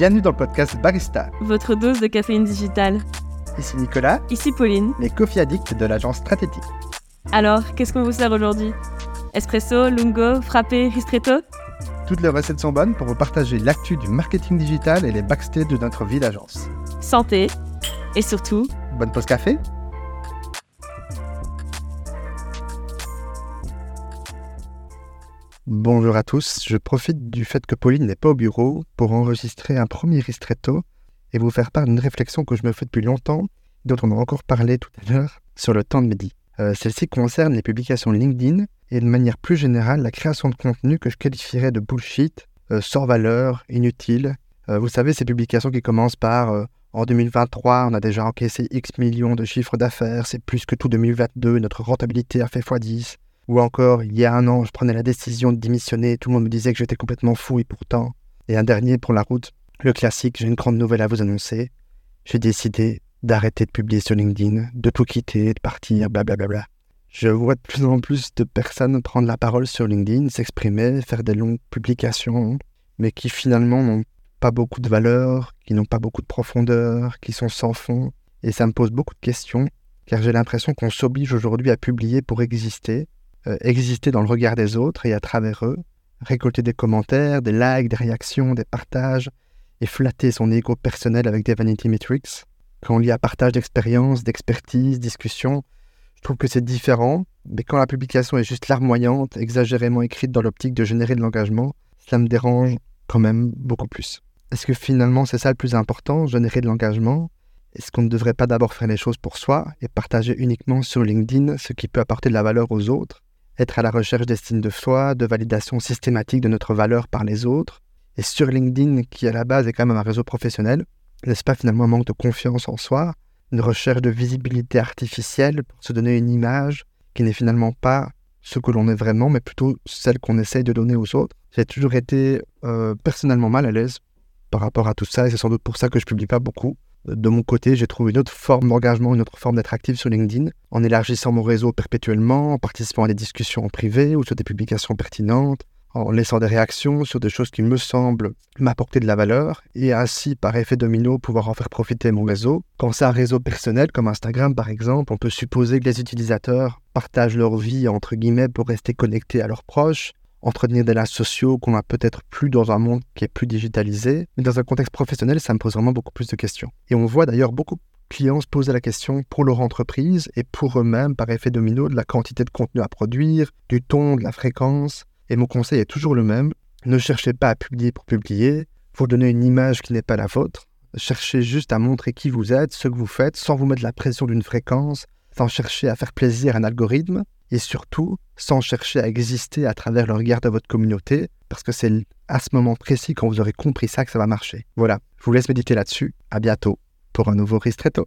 Bienvenue dans le podcast Barista. Votre dose de caféine digitale. Ici Nicolas, Ici Pauline. les coffee addicts de l'agence Stratétique. Alors, qu'est-ce qu'on vous sert aujourd'hui? Espresso, lungo, frappé, ristretto? Toutes les recettes sont bonnes pour vous partager l'actu du marketing digital et les backstage de notre vie d'agence. Santé. Et surtout, Bonne pause café Bonjour à tous, je profite du fait que Pauline n'est pas au bureau pour enregistrer un premier ristretto et vous faire part d'une réflexion que je me fais depuis longtemps, dont on a encore parlé tout à l'heure, sur le temps de midi. Euh, Celle-ci concerne les publications LinkedIn et de manière plus générale la création de contenu que je qualifierais de bullshit, euh, sans valeur, inutile. Euh, vous savez, ces publications qui commencent par en 2023, on a déjà encaissé X millions de chiffres d'affaires, c'est plus que tout 2022, notre rentabilité a fait x10. Ou encore, il y a un an, je prenais la décision de démissionner, tout le monde me disait que j'étais complètement fou et pourtant. Et un dernier pour la route, le classique, j'ai une grande nouvelle à vous annoncer. J'ai décidé d'arrêter de publier sur LinkedIn, de tout quitter, de partir, blablabla. Je vois de plus en plus de personnes prendre la parole sur LinkedIn, s'exprimer, faire des longues publications, mais qui finalement n'ont pas beaucoup de valeur, qui n'ont pas beaucoup de profondeur, qui sont sans fond. Et ça me pose beaucoup de questions, car j'ai l'impression qu'on s'oblige aujourd'hui à publier pour exister, euh, exister dans le regard des autres et à travers eux, récolter des commentaires, des likes, des réactions, des partages, et flatter son ego personnel avec des vanity metrics. Quand on lit à partage d'expériences, d'expertise, discussions, je trouve que c'est différent, mais quand la publication est juste larmoyante, exagérément écrite dans l'optique de générer de l'engagement, ça me dérange quand même beaucoup plus. Est-ce que finalement c'est ça le plus important, générer de l'engagement? Est-ce qu'on ne devrait pas d'abord faire les choses pour soi et partager uniquement sur LinkedIn ce qui peut apporter de la valeur aux autres? Être à la recherche d'estime de soi, de validation systématique de notre valeur par les autres Et sur LinkedIn, qui à la base est quand même un réseau professionnel, n'est-ce pas finalement un manque de confiance en soi Une recherche de visibilité artificielle pour se donner une image qui n'est finalement pas ce que l'on est vraiment, mais plutôt celle qu'on essaye de donner aux autres. J'ai toujours été euh, personnellement mal à l'aise par rapport à tout ça, et c'est sans doute pour ça que je publie pas beaucoup. De mon côté, j'ai trouvé une autre forme d'engagement, une autre forme d'être sur LinkedIn, en élargissant mon réseau perpétuellement, en participant à des discussions en privé ou sur des publications pertinentes, en laissant des réactions sur des choses qui me semblent m'apporter de la valeur, et ainsi, par effet domino, pouvoir en faire profiter mon réseau. Quand c'est un réseau personnel, comme Instagram par exemple, on peut supposer que les utilisateurs partagent leur vie, entre guillemets, pour rester connectés à leurs proches, entretenir des liens sociaux qu'on a peut-être plus dans un monde qui est plus digitalisé. Mais dans un contexte professionnel, ça me pose vraiment beaucoup plus de questions. Et on voit d'ailleurs beaucoup de clients se poser la question pour leur entreprise et pour eux-mêmes, par effet domino, de la quantité de contenu à produire, du ton, de la fréquence. Et mon conseil est toujours le même. Ne cherchez pas à publier pour publier, pour donner une image qui n'est pas la vôtre. Cherchez juste à montrer qui vous êtes, ce que vous faites, sans vous mettre la pression d'une fréquence, sans chercher à faire plaisir à un algorithme, et surtout sans chercher à exister à travers le regard de votre communauté, parce que c'est à ce moment précis, quand vous aurez compris ça, que ça va marcher. Voilà, je vous laisse méditer là-dessus. À bientôt pour un nouveau Ristretto.